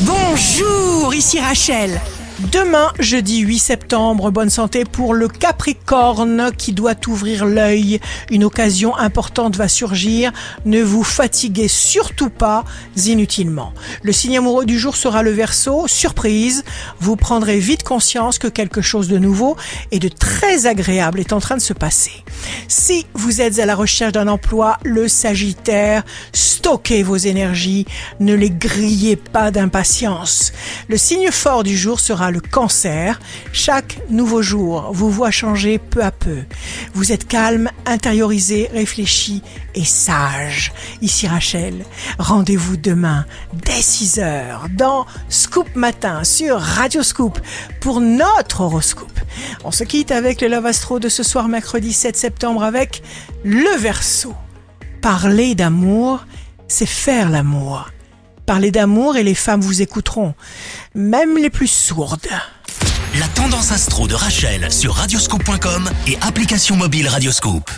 Bonjour, ici Rachel. Demain, jeudi 8 septembre, bonne santé pour le Capricorne qui doit ouvrir l'œil. Une occasion importante va surgir. Ne vous fatiguez surtout pas inutilement. Le signe amoureux du jour sera le Verseau. Surprise, vous prendrez vite conscience que quelque chose de nouveau et de très agréable est en train de se passer. Si vous êtes à la recherche d'un emploi, le Sagittaire, stockez vos énergies, ne les grillez pas d'impatience. Le signe fort du jour sera le cancer. Chaque nouveau jour vous voit changer peu à peu. Vous êtes calme, intériorisé, réfléchi et sage. Ici Rachel, rendez-vous demain dès 6 heures dans Scoop Matin sur Radio Scoop pour notre horoscope. On se quitte avec le Love Astro de ce soir mercredi 7 septembre avec le Verseau. Parler d'amour, c'est faire l'amour. Parlez d'amour et les femmes vous écouteront, même les plus sourdes. La tendance astro de Rachel sur radioscope.com et application mobile Radioscope.